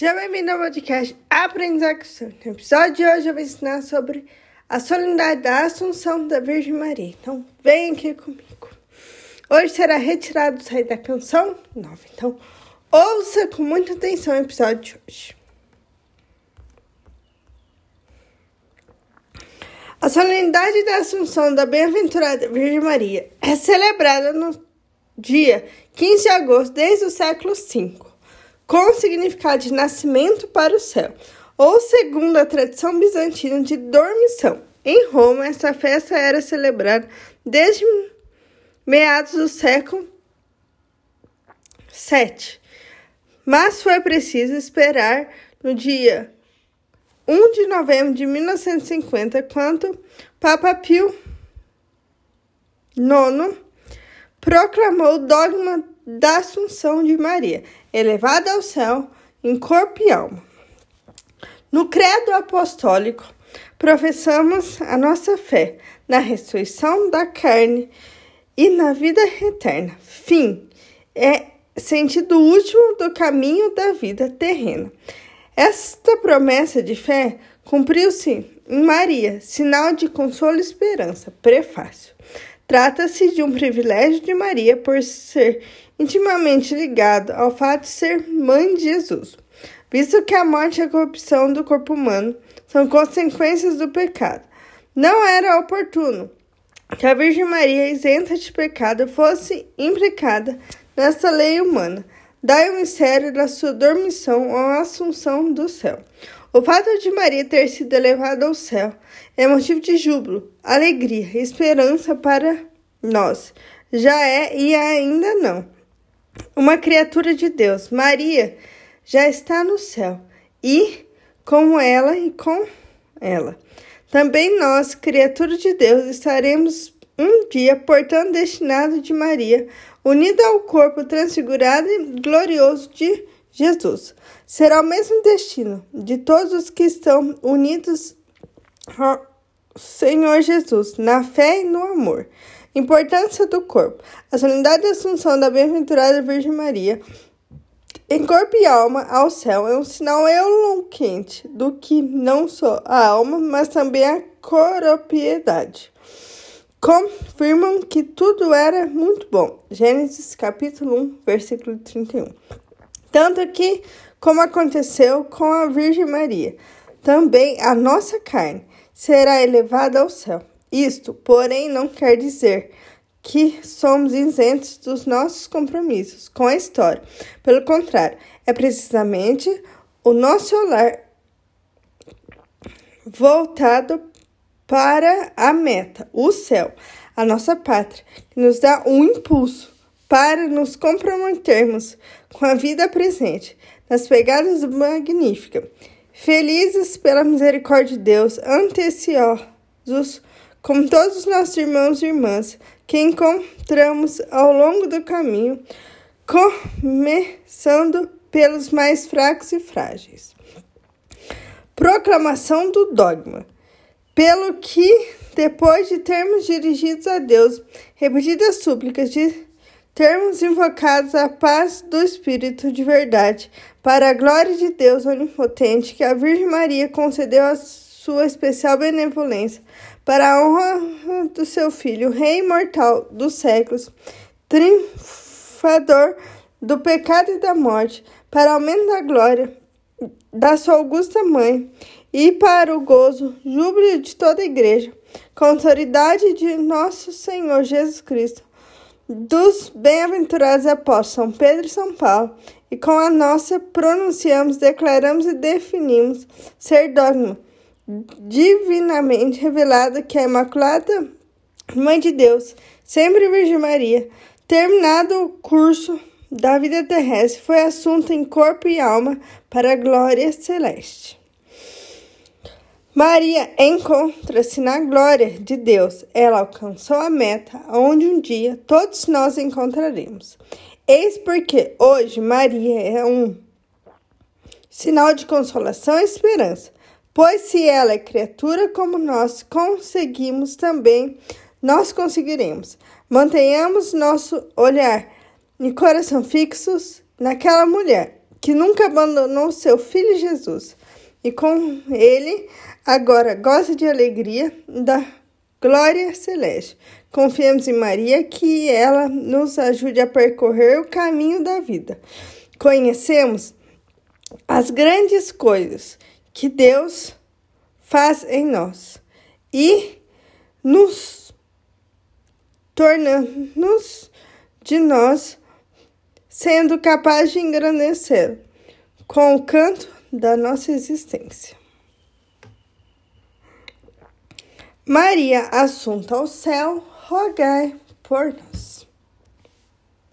Seja bem-vindo ao podcast Aprendizagem. No episódio de hoje eu vou ensinar sobre a solenidade da Assunção da Virgem Maria. Então, vem aqui comigo. Hoje será retirado do site da canção nova. Então, ouça com muita atenção o episódio de hoje. A solenidade da Assunção da Bem-aventurada Virgem Maria é celebrada no dia 15 de agosto desde o século V, com significado de nascimento para o céu, ou segundo a tradição bizantina de dormição. Em Roma, essa festa era celebrada desde meados do século VII, mas foi preciso esperar no dia 1 de novembro de 1950, quando Papa Pio IX proclamou o dogma da Assunção de Maria, elevada ao céu em corpo e alma. No credo apostólico, professamos a nossa fé na ressurreição da carne e na vida eterna. Fim é sentido último do caminho da vida terrena. Esta promessa de fé cumpriu-se em Maria, sinal de consolo e esperança. Prefácio. Trata-se de um privilégio de Maria por ser intimamente ligado ao fato de ser mãe de Jesus, visto que a morte e a corrupção do corpo humano são consequências do pecado. Não era oportuno que a Virgem Maria, isenta de pecado, fosse implicada nessa lei humana Dai o mistério da sua dormição ou assunção do céu. O fato de Maria ter sido elevada ao céu é motivo de júbilo, alegria esperança para nós. Já é e ainda não. Uma criatura de Deus, Maria, já está no céu e com ela e com ela. Também nós, criatura de Deus, estaremos um dia portando destinado de Maria unida ao corpo transfigurado e glorioso de Jesus. Será o mesmo destino de todos os que estão unidos ao Senhor Jesus, na fé e no amor. Importância do corpo. A solenidade da Assunção da Bem-aventurada Virgem Maria em corpo e alma ao céu é um sinal eloquente do que não só a alma, mas também a corporeidade confirmam que tudo era muito bom. Gênesis capítulo 1, versículo 31. Tanto que, como aconteceu com a Virgem Maria, também a nossa carne será elevada ao céu. Isto, porém, não quer dizer que somos isentos dos nossos compromissos com a história. Pelo contrário, é precisamente o nosso olhar voltado para a meta, o céu, a nossa pátria, que nos dá um impulso para nos comprometermos com a vida presente, nas pegadas do Magnífica. Felizes pela misericórdia de Deus, anteciosos como todos os nossos irmãos e irmãs que encontramos ao longo do caminho, começando pelos mais fracos e frágeis. Proclamação do dogma. Pelo que, depois de termos dirigidos a Deus repetidas súplicas de termos invocados a paz do Espírito de verdade, para a glória de Deus onipotente, que a Virgem Maria concedeu a sua especial benevolência, para a honra do seu Filho, Rei imortal dos séculos, triunfador do pecado e da morte, para aumento da glória da sua augusta mãe e para o gozo, júbilo de toda a igreja, com a autoridade de nosso Senhor Jesus Cristo, dos bem-aventurados apóstolos São Pedro e São Paulo, e com a nossa pronunciamos, declaramos e definimos ser dogma divinamente revelado que a Imaculada Mãe de Deus, sempre Virgem Maria, terminado o curso da vida terrestre, foi assunto em corpo e alma para a glória celeste. Maria encontra-se na glória de Deus. Ela alcançou a meta onde um dia todos nós encontraremos. Eis porque hoje Maria é um sinal de consolação e esperança. Pois se ela é criatura como nós conseguimos também, nós conseguiremos. Mantenhamos nosso olhar e coração fixos naquela mulher que nunca abandonou seu filho Jesus e com ele agora goza de alegria da glória celeste. Confiemos em Maria que ela nos ajude a percorrer o caminho da vida. Conhecemos as grandes coisas que Deus faz em nós e nos tornamos de nós sendo capaz de engrandecer com o canto da nossa existência. Maria, assunto ao céu, rogai por nós.